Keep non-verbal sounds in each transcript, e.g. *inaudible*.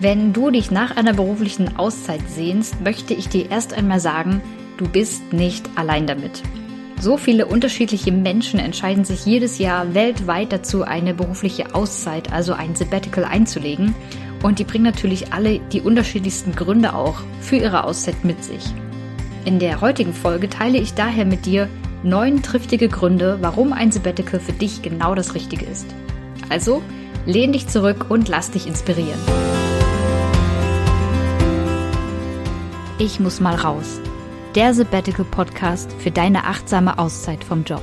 Wenn du dich nach einer beruflichen Auszeit sehnst, möchte ich dir erst einmal sagen, du bist nicht allein damit. So viele unterschiedliche Menschen entscheiden sich jedes Jahr weltweit dazu, eine berufliche Auszeit, also ein Sabbatical einzulegen. Und die bringen natürlich alle die unterschiedlichsten Gründe auch für ihre Auszeit mit sich. In der heutigen Folge teile ich daher mit dir neun triftige Gründe, warum ein Sabbatical für dich genau das Richtige ist. Also, lehn dich zurück und lass dich inspirieren. Ich muss mal raus. Der Sabbatical Podcast für deine achtsame Auszeit vom Job.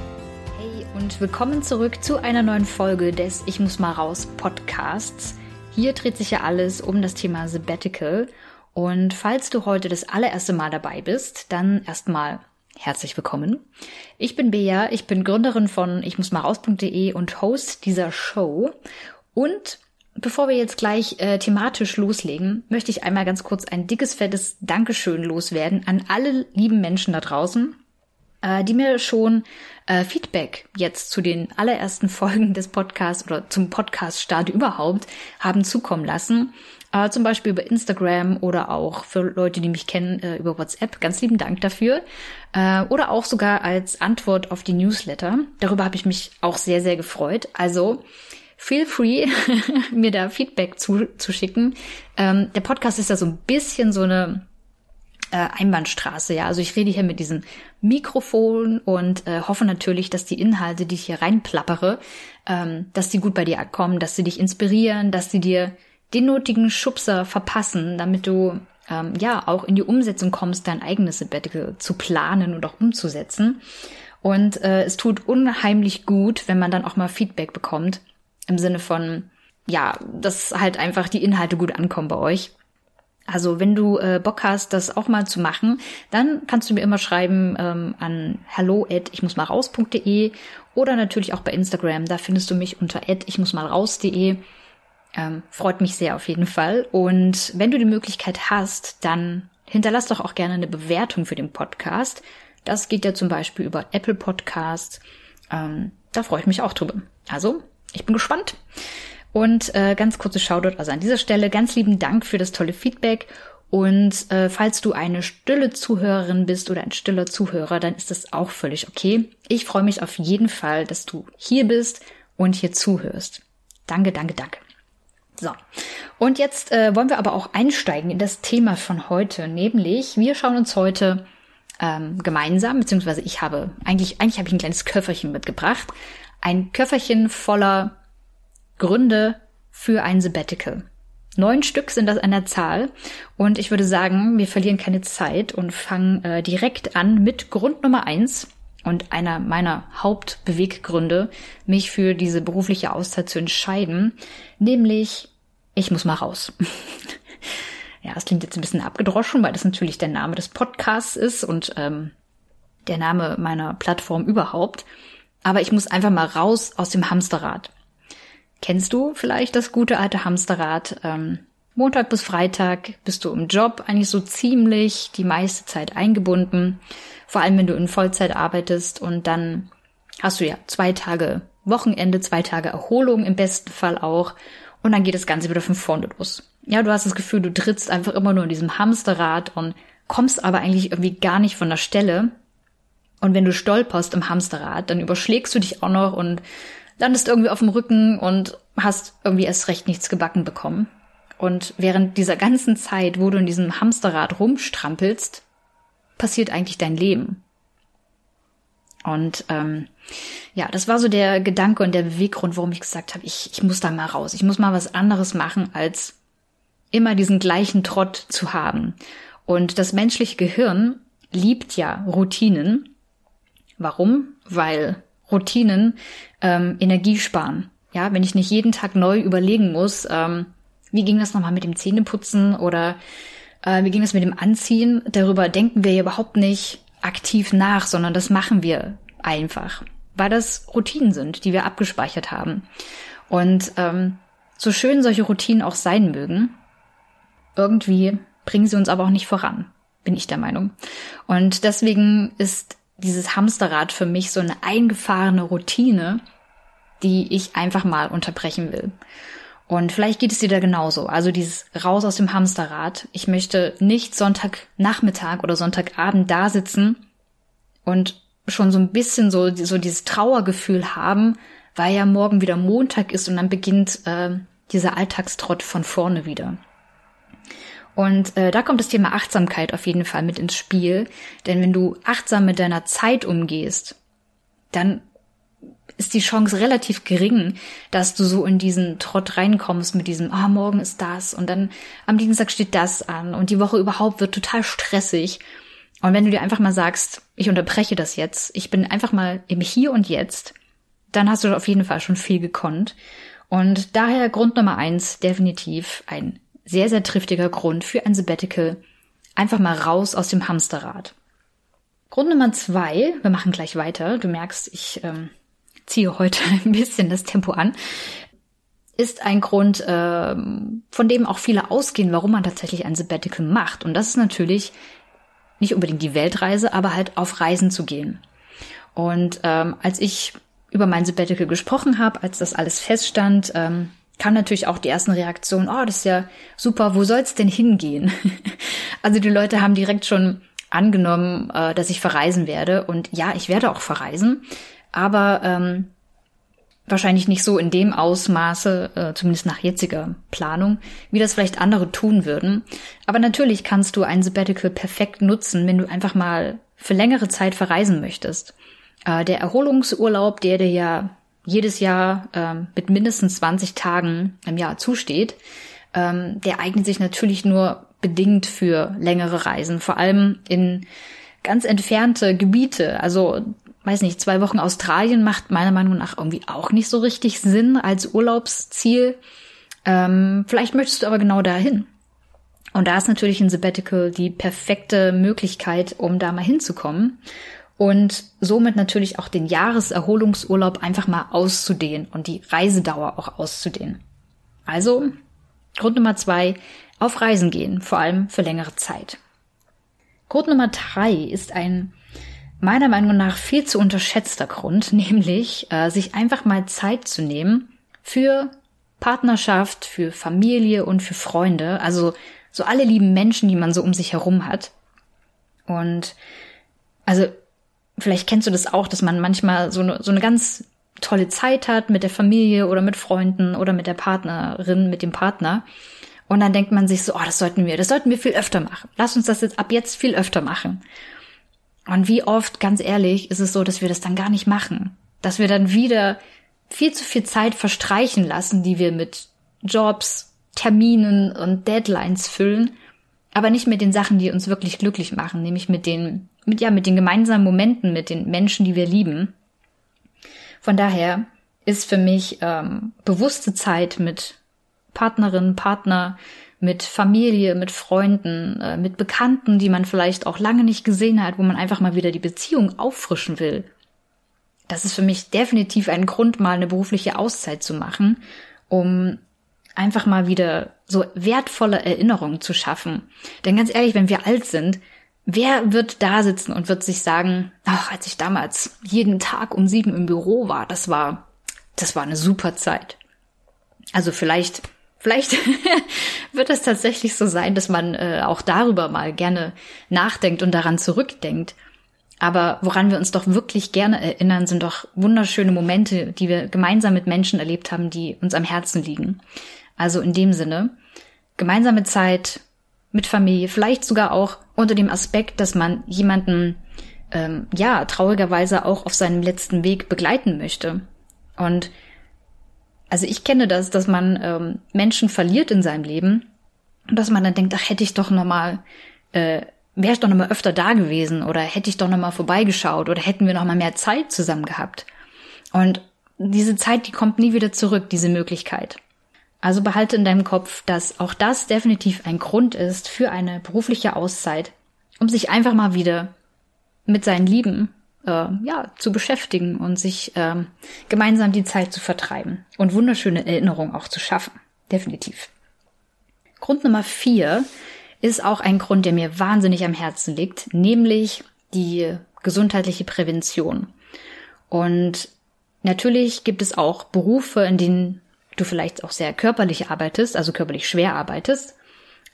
Hey und willkommen zurück zu einer neuen Folge des Ich muss mal raus Podcasts. Hier dreht sich ja alles um das Thema Sabbatical. Und falls du heute das allererste Mal dabei bist, dann erstmal herzlich willkommen. Ich bin Bea, ich bin Gründerin von ich muss mal raus.de und Host dieser Show. Und Bevor wir jetzt gleich äh, thematisch loslegen, möchte ich einmal ganz kurz ein dickes, fettes Dankeschön loswerden an alle lieben Menschen da draußen, äh, die mir schon äh, Feedback jetzt zu den allerersten *laughs* Folgen des Podcasts oder zum Podcast-Start überhaupt haben zukommen lassen. Äh, zum Beispiel über Instagram oder auch für Leute, die mich kennen, äh, über WhatsApp. Ganz lieben Dank dafür. Äh, oder auch sogar als Antwort auf die Newsletter. Darüber habe ich mich auch sehr, sehr gefreut. Also feel free, *laughs* mir da Feedback zu, zu schicken. Ähm, der Podcast ist ja so ein bisschen so eine äh, Einbahnstraße, ja. Also ich rede hier mit diesem Mikrofon und äh, hoffe natürlich, dass die Inhalte, die ich hier reinplappere, ähm, dass die gut bei dir ankommen, dass sie dich inspirieren, dass sie dir den nötigen Schubser verpassen, damit du ähm, ja auch in die Umsetzung kommst, dein eigenes Sabbatical zu planen und auch umzusetzen. Und äh, es tut unheimlich gut, wenn man dann auch mal Feedback bekommt im Sinne von, ja, dass halt einfach die Inhalte gut ankommen bei euch. Also wenn du äh, Bock hast, das auch mal zu machen, dann kannst du mir immer schreiben ähm, an hallo at ich muss mal raus.de oder natürlich auch bei Instagram. Da findest du mich unter at ich muss mal raus.de. Ähm, freut mich sehr auf jeden Fall. Und wenn du die Möglichkeit hast, dann hinterlass doch auch gerne eine Bewertung für den Podcast. Das geht ja zum Beispiel über Apple Podcasts. Ähm, da freue ich mich auch drüber. Also ich bin gespannt. Und äh, ganz kurze Shoutout, also an dieser Stelle ganz lieben Dank für das tolle Feedback. Und äh, falls du eine stille Zuhörerin bist oder ein stiller Zuhörer, dann ist das auch völlig okay. Ich freue mich auf jeden Fall, dass du hier bist und hier zuhörst. Danke, danke, danke. So, und jetzt äh, wollen wir aber auch einsteigen in das Thema von heute, nämlich wir schauen uns heute ähm, gemeinsam, beziehungsweise ich habe eigentlich eigentlich habe ich ein kleines Köfferchen mitgebracht ein Köfferchen voller Gründe für ein Sabbatical. Neun Stück sind das an der Zahl und ich würde sagen, wir verlieren keine Zeit und fangen äh, direkt an mit Grund Nummer eins und einer meiner Hauptbeweggründe, mich für diese berufliche Auszeit zu entscheiden, nämlich ich muss mal raus. *laughs* ja, es klingt jetzt ein bisschen abgedroschen, weil das natürlich der Name des Podcasts ist und ähm, der Name meiner Plattform überhaupt aber ich muss einfach mal raus aus dem Hamsterrad. Kennst du vielleicht das gute alte Hamsterrad? Ähm, Montag bis Freitag bist du im Job eigentlich so ziemlich die meiste Zeit eingebunden, vor allem wenn du in Vollzeit arbeitest und dann hast du ja zwei Tage Wochenende, zwei Tage Erholung im besten Fall auch und dann geht das Ganze wieder von vorne los. Ja, du hast das Gefühl, du trittst einfach immer nur in diesem Hamsterrad und kommst aber eigentlich irgendwie gar nicht von der Stelle und wenn du stolperst im Hamsterrad, dann überschlägst du dich auch noch und landest irgendwie auf dem Rücken und hast irgendwie erst recht nichts gebacken bekommen. Und während dieser ganzen Zeit, wo du in diesem Hamsterrad rumstrampelst, passiert eigentlich dein Leben. Und ähm, ja, das war so der Gedanke und der Beweggrund, warum ich gesagt habe, ich, ich muss da mal raus. Ich muss mal was anderes machen, als immer diesen gleichen Trott zu haben. Und das menschliche Gehirn liebt ja Routinen Warum? Weil Routinen ähm, Energie sparen. Ja, wenn ich nicht jeden Tag neu überlegen muss, ähm, wie ging das nochmal mit dem Zähneputzen oder äh, wie ging das mit dem Anziehen, darüber denken wir ja überhaupt nicht aktiv nach, sondern das machen wir einfach, weil das Routinen sind, die wir abgespeichert haben. Und ähm, so schön solche Routinen auch sein mögen, irgendwie bringen sie uns aber auch nicht voran, bin ich der Meinung. Und deswegen ist dieses Hamsterrad für mich so eine eingefahrene Routine, die ich einfach mal unterbrechen will. Und vielleicht geht es dir da genauso. Also dieses raus aus dem Hamsterrad. Ich möchte nicht Sonntagnachmittag oder Sonntagabend da sitzen und schon so ein bisschen so, so dieses Trauergefühl haben, weil ja morgen wieder Montag ist und dann beginnt äh, dieser Alltagstrott von vorne wieder. Und äh, da kommt das Thema Achtsamkeit auf jeden Fall mit ins Spiel. Denn wenn du achtsam mit deiner Zeit umgehst, dann ist die Chance relativ gering, dass du so in diesen Trott reinkommst mit diesem, ah, morgen ist das und dann am Dienstag steht das an und die Woche überhaupt wird total stressig. Und wenn du dir einfach mal sagst, ich unterbreche das jetzt, ich bin einfach mal im Hier und Jetzt, dann hast du auf jeden Fall schon viel gekonnt. Und daher Grund Nummer eins, definitiv ein sehr, sehr triftiger Grund für ein Sabbatical. Einfach mal raus aus dem Hamsterrad. Grund Nummer zwei, wir machen gleich weiter. Du merkst, ich ähm, ziehe heute *laughs* ein bisschen das Tempo an. Ist ein Grund, ähm, von dem auch viele ausgehen, warum man tatsächlich ein Sabbatical macht. Und das ist natürlich nicht unbedingt die Weltreise, aber halt auf Reisen zu gehen. Und ähm, als ich über mein Sabbatical gesprochen habe, als das alles feststand, ähm, kam natürlich auch die ersten Reaktionen, oh, das ist ja super, wo soll's denn hingehen? *laughs* also die Leute haben direkt schon angenommen, äh, dass ich verreisen werde. Und ja, ich werde auch verreisen, aber ähm, wahrscheinlich nicht so in dem Ausmaße, äh, zumindest nach jetziger Planung, wie das vielleicht andere tun würden. Aber natürlich kannst du ein Sabbatical perfekt nutzen, wenn du einfach mal für längere Zeit verreisen möchtest. Äh, der Erholungsurlaub, der dir ja jedes Jahr ähm, mit mindestens 20 Tagen im Jahr zusteht, ähm, der eignet sich natürlich nur bedingt für längere Reisen, vor allem in ganz entfernte Gebiete. Also, weiß nicht, zwei Wochen Australien macht meiner Meinung nach irgendwie auch nicht so richtig Sinn als Urlaubsziel. Ähm, vielleicht möchtest du aber genau dahin. Und da ist natürlich ein Sabbatical die perfekte Möglichkeit, um da mal hinzukommen und somit natürlich auch den Jahreserholungsurlaub einfach mal auszudehnen und die Reisedauer auch auszudehnen. Also Grund Nummer zwei, auf Reisen gehen, vor allem für längere Zeit. Grund Nummer drei ist ein meiner Meinung nach viel zu unterschätzter Grund, *laughs* nämlich äh, sich einfach mal Zeit zu nehmen für Partnerschaft, für Familie und für Freunde, also so alle lieben Menschen, die man so um sich herum hat. Und also vielleicht kennst du das auch, dass man manchmal so eine, so eine ganz tolle Zeit hat mit der Familie oder mit Freunden oder mit der Partnerin, mit dem Partner. Und dann denkt man sich so, oh, das sollten wir, das sollten wir viel öfter machen. Lass uns das jetzt ab jetzt viel öfter machen. Und wie oft, ganz ehrlich, ist es so, dass wir das dann gar nicht machen. Dass wir dann wieder viel zu viel Zeit verstreichen lassen, die wir mit Jobs, Terminen und Deadlines füllen, aber nicht mit den Sachen, die uns wirklich glücklich machen, nämlich mit den mit, ja, mit den gemeinsamen Momenten, mit den Menschen, die wir lieben. Von daher ist für mich ähm, bewusste Zeit mit Partnerin, Partner, mit Familie, mit Freunden, äh, mit Bekannten, die man vielleicht auch lange nicht gesehen hat, wo man einfach mal wieder die Beziehung auffrischen will. Das ist für mich definitiv ein Grund, mal eine berufliche Auszeit zu machen, um einfach mal wieder so wertvolle Erinnerungen zu schaffen. Denn ganz ehrlich, wenn wir alt sind, Wer wird da sitzen und wird sich sagen, ach, als ich damals jeden Tag um sieben im Büro war, das war, das war eine super Zeit. Also vielleicht, vielleicht *laughs* wird es tatsächlich so sein, dass man äh, auch darüber mal gerne nachdenkt und daran zurückdenkt. Aber woran wir uns doch wirklich gerne erinnern, sind doch wunderschöne Momente, die wir gemeinsam mit Menschen erlebt haben, die uns am Herzen liegen. Also in dem Sinne, gemeinsame Zeit, mit Familie, vielleicht sogar auch unter dem Aspekt, dass man jemanden ähm, ja traurigerweise auch auf seinem letzten Weg begleiten möchte. Und also ich kenne das, dass man ähm, Menschen verliert in seinem Leben und dass man dann denkt, ach hätte ich doch noch mal äh, wäre ich doch noch mal öfter da gewesen oder hätte ich doch noch mal vorbeigeschaut oder hätten wir noch mal mehr Zeit zusammen gehabt. Und diese Zeit, die kommt nie wieder zurück, diese Möglichkeit. Also behalte in deinem Kopf, dass auch das definitiv ein Grund ist für eine berufliche Auszeit, um sich einfach mal wieder mit seinen Lieben äh, ja zu beschäftigen und sich ähm, gemeinsam die Zeit zu vertreiben und wunderschöne Erinnerungen auch zu schaffen. Definitiv. Grund Nummer vier ist auch ein Grund, der mir wahnsinnig am Herzen liegt, nämlich die gesundheitliche Prävention. Und natürlich gibt es auch Berufe, in denen du vielleicht auch sehr körperlich arbeitest, also körperlich schwer arbeitest.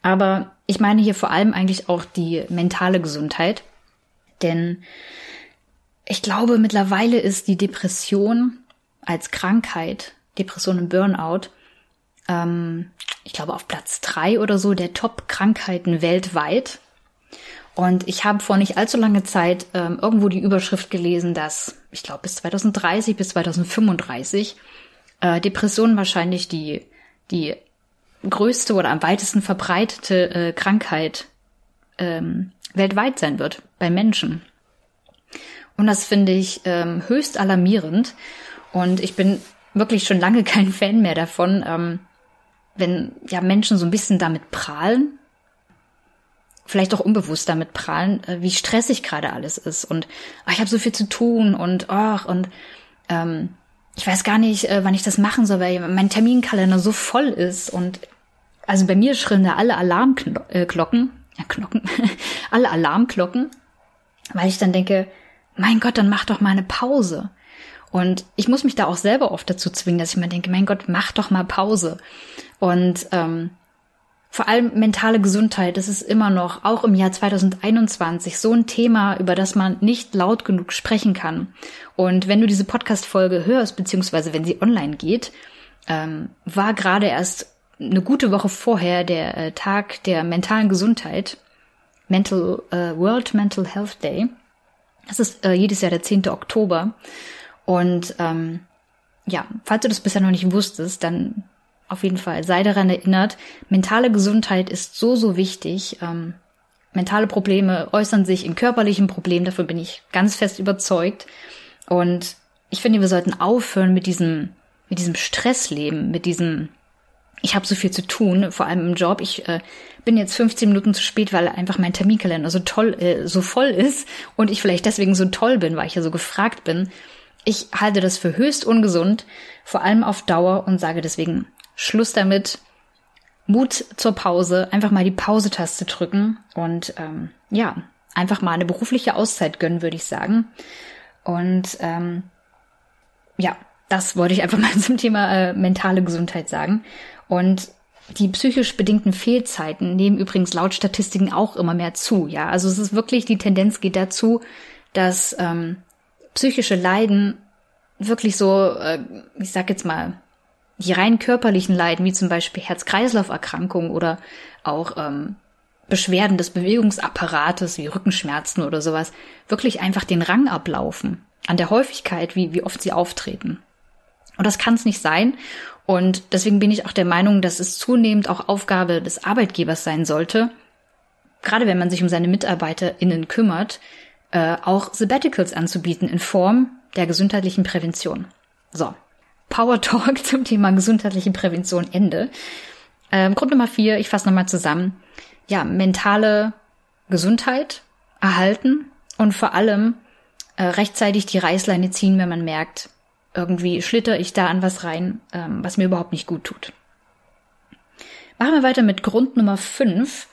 Aber ich meine hier vor allem eigentlich auch die mentale Gesundheit. Denn ich glaube, mittlerweile ist die Depression als Krankheit, Depression und Burnout, ähm, ich glaube auf Platz drei oder so der Top-Krankheiten weltweit. Und ich habe vor nicht allzu langer Zeit ähm, irgendwo die Überschrift gelesen, dass ich glaube bis 2030 bis 2035 äh, Depression wahrscheinlich die die größte oder am weitesten verbreitete äh, Krankheit ähm, weltweit sein wird bei Menschen. Und das finde ich ähm, höchst alarmierend. Und ich bin wirklich schon lange *laughs* kein Fan mehr davon, ähm, wenn ja Menschen so ein bisschen damit prahlen, vielleicht auch unbewusst damit prahlen, äh, wie stressig gerade alles ist und ach, ich habe so viel zu tun und ach und ähm, ich weiß gar nicht, äh, wann ich das machen soll, weil mein Terminkalender so voll ist und also bei mir schrillen da alle Alarmglocken, ja, Glocken, *laughs* alle Alarmglocken, weil ich dann denke, mein Gott, dann mach doch mal eine Pause. Und ich muss mich da auch selber oft dazu zwingen, dass ich mir denke, mein Gott, mach doch mal Pause. Und ähm, vor allem mentale Gesundheit, das ist immer noch, auch im Jahr 2021, so ein Thema, über das man nicht laut genug sprechen kann. Und wenn du diese Podcast-Folge hörst, beziehungsweise wenn sie online geht, ähm, war gerade erst eine gute Woche vorher der äh, Tag der mentalen Gesundheit, Mental äh, World Mental Health Day. Das ist äh, jedes Jahr der 10. Oktober. Und ähm, ja, falls du das bisher noch nicht wusstest, dann auf jeden Fall sei daran erinnert, mentale Gesundheit ist so, so wichtig. Ähm, mentale Probleme äußern sich in körperlichen Problemen, davon bin ich ganz fest überzeugt. Und ich finde, wir sollten aufhören mit diesem, mit diesem Stressleben, mit diesem, ich habe so viel zu tun, vor allem im Job. Ich äh, bin jetzt 15 Minuten zu spät, weil einfach mein Terminkalender so toll, äh, so voll ist und ich vielleicht deswegen so toll bin, weil ich ja so gefragt bin. Ich halte das für höchst ungesund, vor allem auf Dauer und sage deswegen Schluss damit. Mut zur Pause, einfach mal die Pause-Taste drücken und ähm, ja, einfach mal eine berufliche Auszeit gönnen, würde ich sagen. Und ähm, ja, das wollte ich einfach mal *laughs* zum Thema äh, mentale Gesundheit sagen. Und die psychisch bedingten Fehlzeiten nehmen übrigens laut Statistiken auch immer mehr zu. Ja, also es ist wirklich die Tendenz geht dazu, dass ähm, psychische Leiden wirklich so, äh, ich sag jetzt mal, die rein körperlichen Leiden, wie zum Beispiel Herz-Kreislauf-Erkrankungen oder auch ähm, Beschwerden des Bewegungsapparates wie Rückenschmerzen oder sowas, wirklich einfach den Rang ablaufen an der Häufigkeit, wie, wie oft sie auftreten. Und das kann es nicht sein. Und deswegen bin ich auch der Meinung, dass es zunehmend auch Aufgabe des Arbeitgebers sein sollte, gerade wenn man sich um seine MitarbeiterInnen kümmert, äh, auch Sabbaticals anzubieten in Form der gesundheitlichen Prävention. So, Power Talk *laughs* zum Thema gesundheitliche Prävention Ende. Ähm, Grund Nummer vier, ich fasse nochmal zusammen. Ja, mentale Gesundheit erhalten und vor allem äh, rechtzeitig die Reißleine ziehen, wenn man merkt, irgendwie schlitter ich da an was rein, ähm, was mir überhaupt nicht gut tut. Machen wir weiter mit Grund Nummer fünf.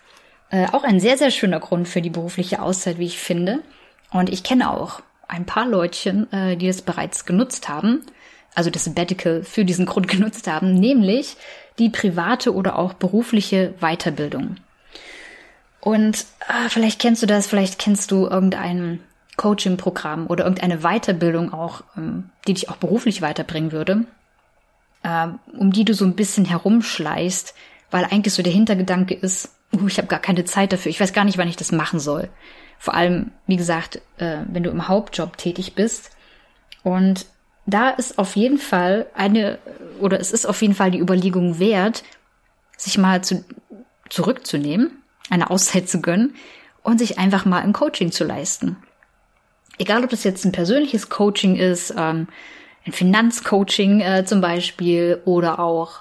Äh, auch ein sehr, sehr schöner Grund für die berufliche Auszeit, wie ich finde. Und ich kenne auch ein paar Leutchen, äh, die es bereits genutzt haben also das Sabbatical für diesen Grund *laughs* genutzt haben, nämlich die private oder auch berufliche Weiterbildung. Und ah, vielleicht kennst du das, vielleicht kennst du irgendein Coaching-Programm oder irgendeine Weiterbildung auch, ähm, die dich auch beruflich weiterbringen würde, äh, um die du so ein bisschen herumschleißt, weil eigentlich so der Hintergedanke ist, uh, ich habe gar keine Zeit dafür, ich weiß gar nicht, wann ich das machen soll. Vor allem, wie gesagt, äh, wenn du im Hauptjob tätig bist. Und da ist auf jeden Fall eine, oder es ist auf jeden Fall die Überlegung wert, sich mal zu, zurückzunehmen, eine Auszeit zu gönnen und sich einfach mal ein Coaching zu leisten. Egal, ob das jetzt ein persönliches Coaching ist, ähm, ein Finanzcoaching äh, zum Beispiel oder auch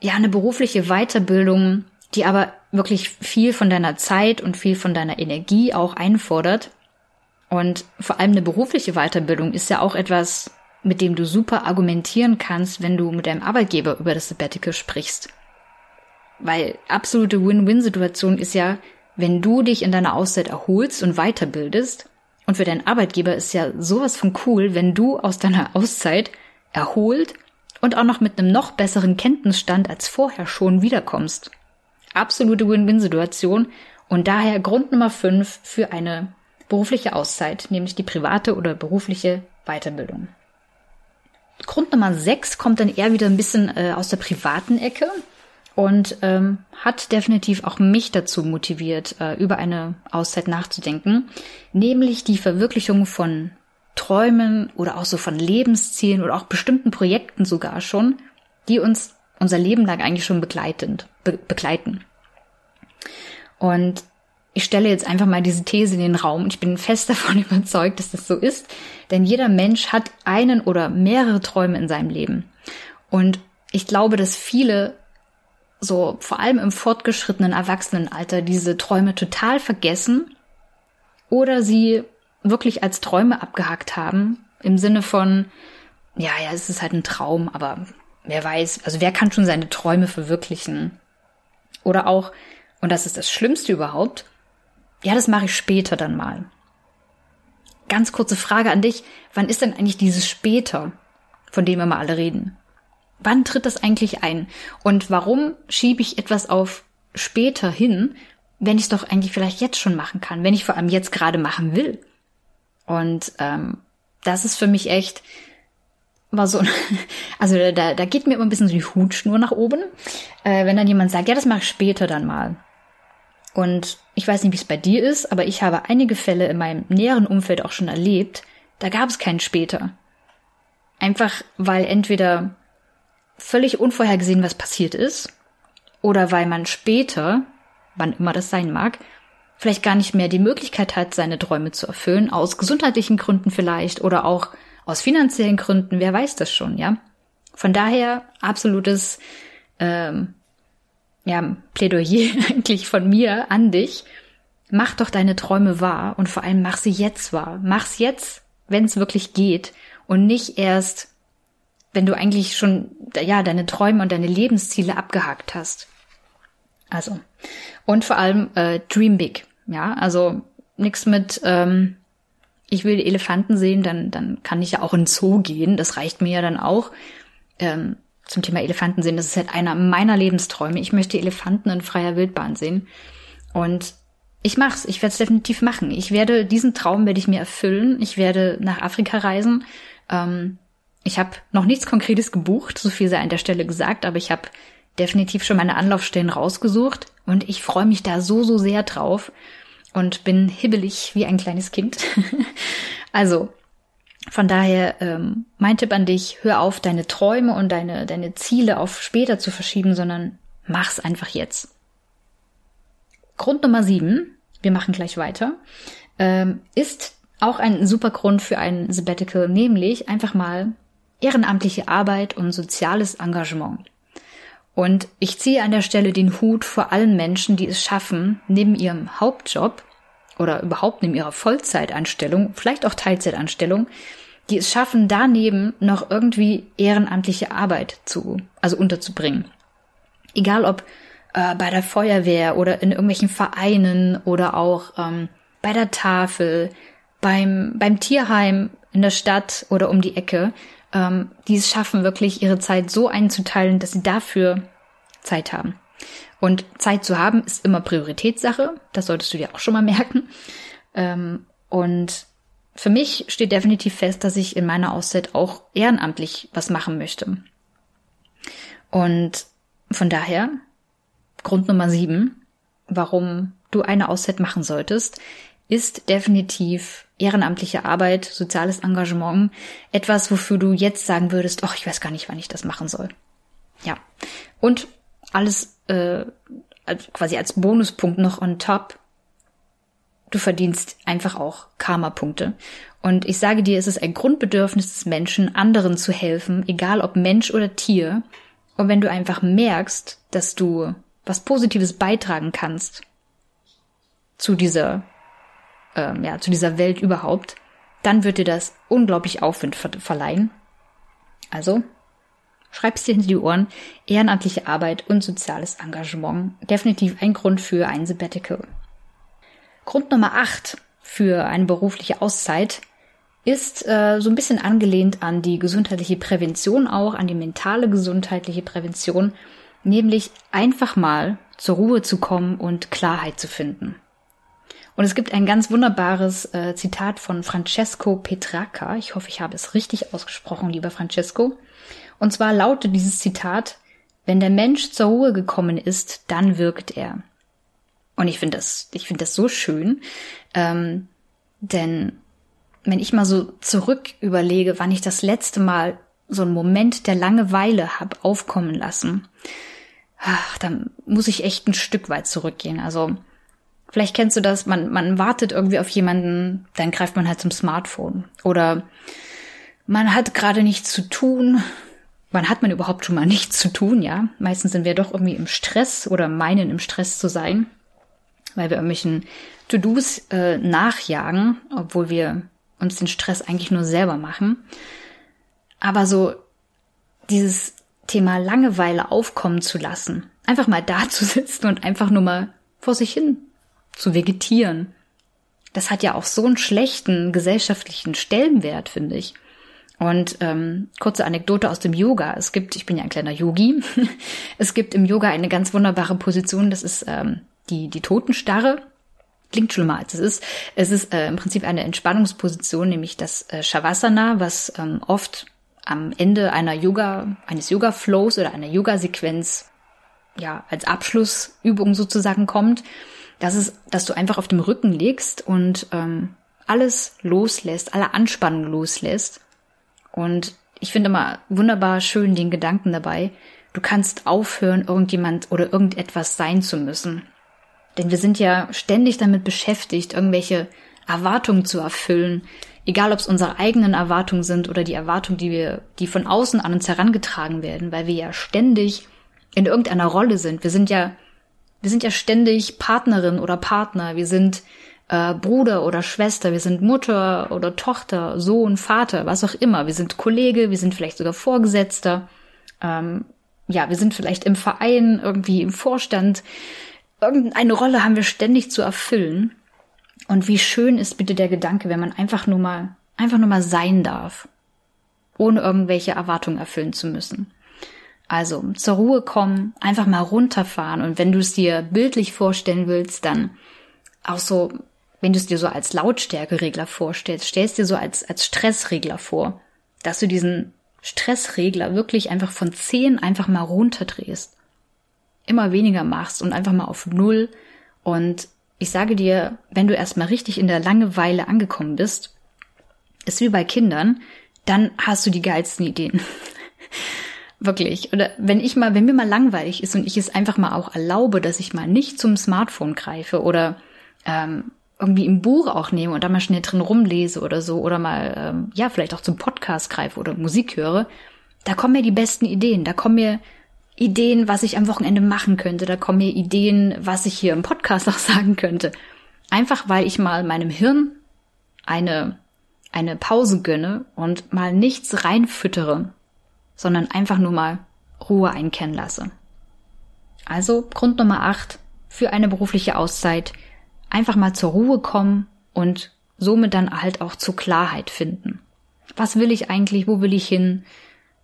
ja eine berufliche Weiterbildung, die aber wirklich viel von deiner Zeit und viel von deiner Energie auch einfordert. Und vor allem eine berufliche Weiterbildung ist ja auch etwas, mit dem du super argumentieren kannst, wenn du mit deinem Arbeitgeber über das Sabbatical sprichst. Weil absolute Win-Win-Situation ist ja, wenn du dich in deiner Auszeit erholst und weiterbildest, und für deinen Arbeitgeber ist ja sowas von cool, wenn du aus deiner Auszeit erholt und auch noch mit einem noch besseren Kenntnisstand als vorher schon wiederkommst. Absolute Win-Win-Situation und daher Grund Nummer 5 für eine berufliche Auszeit, nämlich die private oder berufliche Weiterbildung. Grund Nummer 6 kommt dann eher wieder ein bisschen äh, aus der privaten Ecke und ähm, hat definitiv auch mich dazu motiviert, äh, über eine Auszeit nachzudenken, nämlich die Verwirklichung von Träumen oder auch so von Lebenszielen oder auch bestimmten Projekten sogar schon, die uns unser Leben lang eigentlich schon begleitend, be begleiten. Und ich stelle jetzt einfach mal diese These in den Raum und ich bin fest *laughs* davon überzeugt, dass das so ist, denn jeder Mensch hat einen oder mehrere Träume in seinem Leben. Und ich glaube, dass viele so vor allem im fortgeschrittenen Erwachsenenalter diese Träume total vergessen oder sie wirklich als Träume abgehackt haben, im Sinne von, ja, ja, es ist halt ein Traum, aber wer weiß, also wer kann schon seine Träume verwirklichen? Oder auch, und das ist das Schlimmste überhaupt, ja, das mache ich später dann mal. Ganz kurze Frage an dich, wann ist denn eigentlich dieses später, von dem mal alle reden? Wann tritt das eigentlich ein? Und warum schiebe ich etwas auf später hin, wenn ich es doch eigentlich vielleicht jetzt schon machen kann, wenn ich vor allem jetzt gerade machen will? Und ähm, das ist für mich echt war so, *laughs* also da, da geht mir immer ein bisschen so die Hutschnur nach oben, äh, wenn dann jemand sagt, ja, das mache ich später dann mal. Und ich weiß nicht, wie es bei dir ist, aber ich habe einige Fälle in meinem näheren Umfeld auch schon erlebt, da gab es keinen später. Einfach weil entweder völlig unvorhergesehen was passiert ist oder weil man später, wann immer das sein mag, vielleicht gar nicht mehr die Möglichkeit hat, seine Träume zu erfüllen, aus gesundheitlichen Gründen vielleicht oder auch aus finanziellen Gründen, wer weiß das schon, ja. Von daher absolutes ähm, ja, Plädoyer *laughs* eigentlich von mir an dich. Mach doch deine Träume wahr und vor allem mach sie jetzt wahr. Mach's jetzt, wenn es wirklich geht und nicht erst wenn du eigentlich schon, ja, deine Träume und deine Lebensziele abgehakt hast. Also. Und vor allem äh, Dream Big. Ja, also nichts mit, ähm, ich will Elefanten sehen, dann, dann kann ich ja auch in Zoo gehen. Das reicht mir ja dann auch. Ähm, zum Thema Elefanten sehen, das ist halt einer meiner Lebensträume. Ich möchte Elefanten in freier Wildbahn sehen. Und ich mach's, ich werde es definitiv machen. Ich werde diesen Traum werde ich mir erfüllen. Ich werde nach Afrika reisen. Ähm, ich habe noch nichts Konkretes gebucht, so viel sei an der Stelle gesagt, aber ich habe definitiv schon meine Anlaufstellen rausgesucht und ich freue mich da so, so sehr drauf und bin hibbelig wie ein kleines Kind. *laughs* also, von daher, ähm, mein Tipp an dich, hör auf, deine Träume und deine, deine Ziele auf später zu verschieben, sondern mach's einfach jetzt. Grund Nummer sieben, wir machen gleich weiter, ähm, ist auch ein super Grund für ein Sabbatical, nämlich einfach mal ehrenamtliche Arbeit und soziales Engagement. Und ich ziehe an der Stelle den Hut vor allen Menschen, die es schaffen, neben ihrem Hauptjob oder überhaupt neben ihrer Vollzeitanstellung, vielleicht auch Teilzeitanstellung, die es schaffen, daneben noch irgendwie ehrenamtliche Arbeit zu, also unterzubringen. Egal ob äh, bei der Feuerwehr oder in irgendwelchen Vereinen oder auch ähm, bei der Tafel, beim, beim Tierheim in der Stadt oder um die Ecke ähm, die es schaffen, wirklich ihre Zeit so einzuteilen, dass sie dafür Zeit haben. Und Zeit zu haben ist immer Prioritätssache. Das solltest du dir auch schon mal merken. Ähm, und für mich steht definitiv fest, dass ich in meiner Auszeit auch ehrenamtlich was machen möchte. Und von daher, Grund Nummer sieben, warum du eine Auszeit machen solltest, ist definitiv ehrenamtliche Arbeit, soziales Engagement etwas, wofür du jetzt sagen würdest, ach, ich weiß gar nicht, wann ich das machen soll. Ja. Und alles äh, quasi als Bonuspunkt noch on top. Du verdienst einfach auch Karma-Punkte. Und ich sage dir, es ist ein Grundbedürfnis des Menschen, anderen zu helfen, egal ob Mensch oder Tier. Und wenn du einfach merkst, dass du was Positives beitragen kannst zu dieser ähm, ja, zu dieser Welt überhaupt, dann wird dir das unglaublich Aufwind ver verleihen. Also, schreib's dir hinter die Ohren. Ehrenamtliche Arbeit und soziales Engagement. Definitiv ein Grund für ein Sabbatical. Grund Nummer 8 für eine berufliche Auszeit ist äh, so ein bisschen angelehnt an die gesundheitliche Prävention auch, an die mentale gesundheitliche Prävention, nämlich einfach mal zur Ruhe zu kommen und Klarheit zu finden. Und es gibt ein ganz wunderbares äh, Zitat von Francesco Petrarca. Ich hoffe, ich habe es richtig ausgesprochen, lieber Francesco. Und zwar lautet dieses Zitat, wenn der Mensch zur Ruhe gekommen ist, dann wirkt er. Und ich finde das, ich finde das so schön, ähm, denn wenn ich mal so zurück überlege, wann ich das letzte Mal so einen Moment der Langeweile habe aufkommen lassen, ach, dann muss ich echt ein Stück weit zurückgehen. Also vielleicht kennst du das, man, man wartet irgendwie auf jemanden, dann greift man halt zum Smartphone. Oder man hat gerade nichts zu tun. Wann hat man überhaupt schon mal *laughs* nichts zu tun, ja? Meistens sind wir doch irgendwie im Stress oder meinen im Stress zu sein, weil wir irgendwelchen To-Dos äh, nachjagen, obwohl wir uns den Stress eigentlich nur selber machen. Aber so dieses Thema Langeweile aufkommen zu lassen, einfach mal da *laughs* zu sitzen und einfach nur mal vor sich hin zu vegetieren, das hat ja auch so einen schlechten gesellschaftlichen Stellenwert, finde ich. Und ähm, kurze Anekdote aus dem Yoga. Es gibt, ich bin ja ein kleiner Yogi, *laughs* es gibt im Yoga eine ganz wunderbare Position, das ist ähm, die, die Totenstarre klingt schlimmer als es ist. Es ist äh, im Prinzip eine Entspannungsposition, nämlich das äh, Shavasana, was ähm, oft am Ende einer Yoga, eines Yoga-Flows oder einer Yoga-Sequenz ja als Abschlussübung sozusagen kommt. Das ist, dass du einfach auf dem Rücken legst und ähm, alles loslässt, alle Anspannung loslässt. Und ich finde immer wunderbar schön den Gedanken dabei, du kannst aufhören, irgendjemand oder irgendetwas sein zu müssen. Denn wir sind ja ständig damit beschäftigt, irgendwelche Erwartungen zu erfüllen, egal ob es unsere eigenen Erwartungen sind oder die Erwartungen, die wir, die von außen an uns herangetragen werden, weil wir ja ständig in irgendeiner Rolle sind. Wir sind ja, wir sind ja ständig Partnerin oder Partner. Wir sind äh, Bruder oder Schwester. Wir sind Mutter oder Tochter, Sohn, Vater, was auch immer. Wir sind Kollege. Wir sind vielleicht sogar Vorgesetzter. Ähm, ja, wir sind vielleicht im Verein, irgendwie im Vorstand irgendeine Rolle haben wir ständig zu erfüllen. Und wie schön ist bitte der Gedanke, wenn man einfach nur mal, einfach nur mal sein darf, ohne irgendwelche Erwartungen erfüllen zu müssen. Also zur Ruhe kommen, einfach mal runterfahren und wenn du es dir bildlich vorstellen willst, dann auch so, wenn du es dir so als Lautstärkeregler vorstellst, stellst dir so als, als Stressregler vor, dass du diesen Stressregler wirklich einfach von 10 einfach mal runterdrehst immer weniger machst und einfach mal auf Null. Und ich sage dir, wenn du erstmal richtig in der Langeweile angekommen bist, ist wie bei Kindern, dann hast du die geilsten Ideen. *laughs* Wirklich. Oder wenn ich mal, wenn mir mal langweilig ist und ich es einfach mal auch erlaube, dass ich mal nicht zum Smartphone greife oder ähm, irgendwie im Buch auch nehme und da mal schnell drin rumlese oder so oder mal, ähm, ja, vielleicht auch zum Podcast greife oder Musik höre, da kommen mir die besten Ideen, da kommen mir Ideen, was ich am Wochenende machen könnte. Da kommen mir Ideen, was ich hier im Podcast *laughs* auch sagen könnte. Einfach weil ich mal meinem Hirn eine, eine Pause gönne und mal nichts reinfüttere, sondern einfach nur mal Ruhe einkennen lasse. Also Grund Nummer 8 für eine berufliche Auszeit. Einfach mal zur Ruhe kommen und somit dann halt auch zur Klarheit finden. Was will ich eigentlich? Wo will ich hin?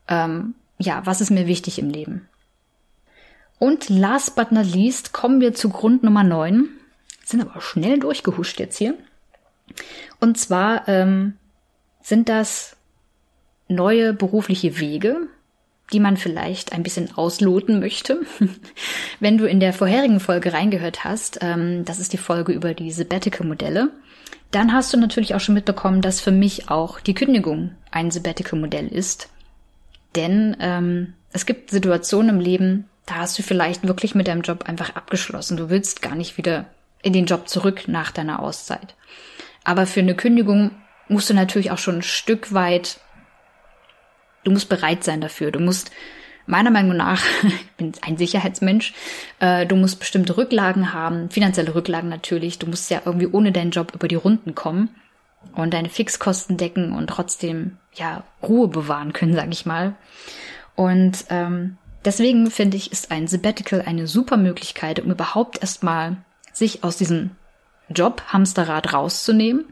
Ähm, ja, was ist mir wichtig im Leben? Und last but not least kommen wir zu Grund Nummer 9. Sind aber schnell durchgehuscht jetzt hier. Und zwar ähm, sind das neue berufliche Wege, die man vielleicht ein bisschen ausloten möchte. *laughs* Wenn du in der vorherigen Folge reingehört hast, ähm, das ist die Folge über die Sabbatical-Modelle, dann hast du natürlich auch schon mitbekommen, dass für mich auch die Kündigung ein Sabbatical-Modell ist. Denn ähm, es gibt Situationen im Leben, da hast du vielleicht wirklich mit deinem Job einfach abgeschlossen. Du willst gar nicht wieder in den Job zurück nach deiner Auszeit. Aber für eine Kündigung musst du natürlich auch schon ein Stück weit, du musst bereit sein dafür. Du musst meiner Meinung nach, *laughs* ich bin ein Sicherheitsmensch, äh, du musst bestimmte Rücklagen haben, finanzielle Rücklagen natürlich. Du musst ja irgendwie ohne deinen Job über die Runden kommen und deine Fixkosten decken und trotzdem ja Ruhe bewahren können, sag ich mal. Und ähm, Deswegen finde ich, ist ein Sabbatical eine super Möglichkeit, um überhaupt erstmal sich aus diesem Job-Hamsterrad rauszunehmen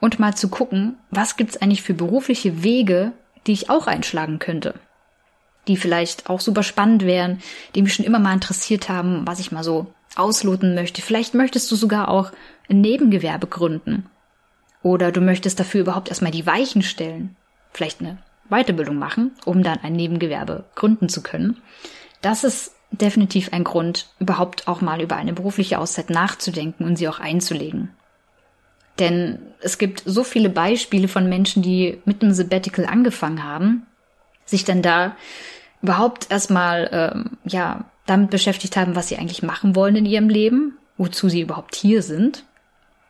und mal zu gucken, was gibt's eigentlich für berufliche Wege, die ich auch einschlagen könnte. Die vielleicht auch super spannend wären, die mich schon immer mal interessiert haben, was ich mal so ausloten möchte. Vielleicht möchtest du sogar auch ein Nebengewerbe gründen. Oder du möchtest dafür überhaupt erstmal die Weichen stellen. Vielleicht eine Weiterbildung machen, um dann ein Nebengewerbe gründen zu können. Das ist definitiv ein Grund, überhaupt auch mal über eine berufliche Auszeit nachzudenken und sie auch einzulegen. Denn es gibt so viele Beispiele von Menschen, die mit einem Sabbatical angefangen haben, sich dann da überhaupt erstmal ähm, ja damit beschäftigt haben, was sie eigentlich machen wollen in ihrem Leben, wozu sie überhaupt hier sind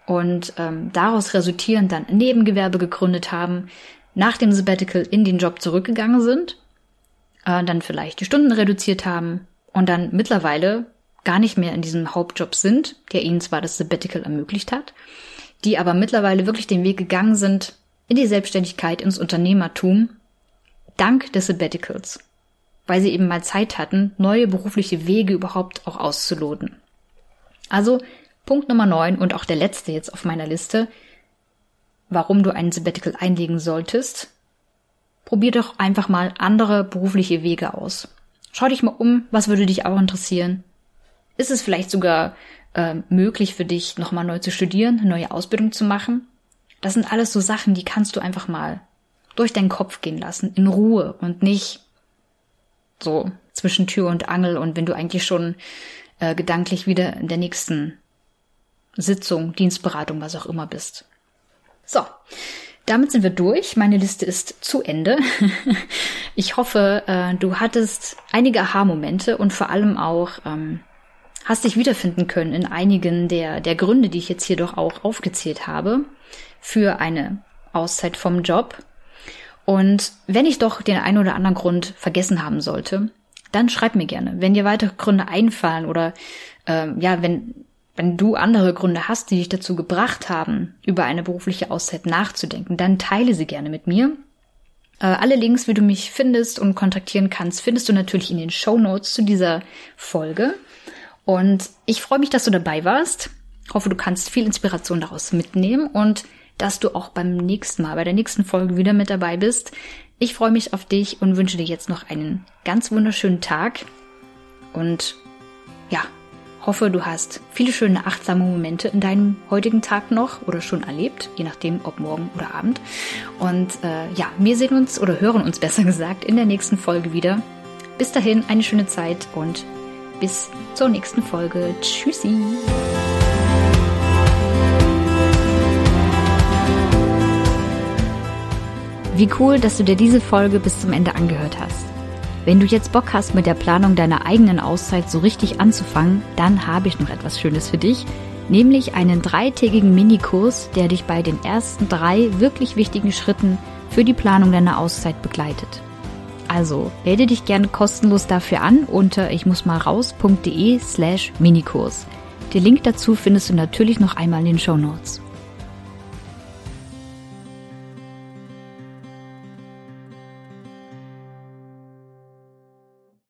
und ähm, daraus resultierend dann Nebengewerbe gegründet haben, nach dem Sabbatical in den Job zurückgegangen sind, äh, dann vielleicht die Stunden reduziert haben und dann mittlerweile gar nicht mehr in diesem Hauptjob sind, der ihnen zwar das Sabbatical ermöglicht hat, die aber mittlerweile wirklich den Weg gegangen sind in die Selbstständigkeit, ins Unternehmertum, dank des Sabbaticals, weil sie eben mal Zeit hatten, neue berufliche Wege überhaupt auch auszuloten. Also Punkt Nummer 9 und auch der letzte jetzt auf meiner Liste, warum du einen Sabbatical einlegen solltest. Probier doch einfach mal andere berufliche Wege aus. Schau dich mal um, was würde dich auch interessieren. Ist es vielleicht sogar äh, möglich für dich, nochmal neu zu studieren, eine neue Ausbildung zu machen? Das sind alles so Sachen, die kannst du einfach mal durch deinen Kopf gehen lassen, in Ruhe und nicht so zwischen Tür und Angel und wenn du eigentlich schon äh, gedanklich wieder in der nächsten Sitzung, Dienstberatung, was auch immer bist. So, damit sind wir durch. Meine Liste ist zu Ende. *laughs* Ich hoffe, äh, du hattest einige Aha-Momente und vor allem auch ähm, hast dich wiederfinden können in einigen der, der Gründe, die ich jetzt hier doch auch aufgezählt habe, für eine Auszeit vom Job. Und wenn ich doch den einen oder anderen Grund vergessen haben sollte, dann schreib mir gerne. Wenn dir weitere Gründe einfallen oder ähm, ja, wenn wenn du andere Gründe hast, die dich dazu gebracht haben, über eine berufliche Auszeit nachzudenken, dann teile sie gerne mit mir. Äh, alle Links, wie du mich findest und kontaktieren kannst, findest du natürlich in den Show Notes zu dieser Folge. Und ich freue mich, dass du dabei warst. Hoffe, du kannst viel Inspiration daraus mitnehmen und dass du auch beim nächsten Mal, bei der nächsten Folge wieder mit dabei bist. Ich freue mich auf dich und wünsche dir jetzt noch einen ganz wunderschönen Tag. Und ja, Hoffe, du hast viele schöne achtsame Momente in deinem heutigen Tag noch oder schon erlebt, je nachdem, ob morgen oder Abend. Und äh, ja, wir sehen uns oder hören uns *laughs* besser gesagt in der nächsten Folge wieder. Bis dahin eine schöne Zeit und bis zur nächsten Folge. Tschüssi! Wie cool, dass du dir diese Folge bis zum Ende angehört hast. Wenn du jetzt Bock hast, mit der Planung deiner eigenen Auszeit so richtig anzufangen, dann habe ich noch etwas Schönes für dich, nämlich einen dreitägigen Minikurs, der dich bei den ersten drei wirklich wichtigen Schritten für die Planung deiner Auszeit begleitet. Also melde dich gerne kostenlos dafür an unter ich muss mal raus.de slash Minikurs. Den Link dazu findest du natürlich noch einmal in den Show Notes.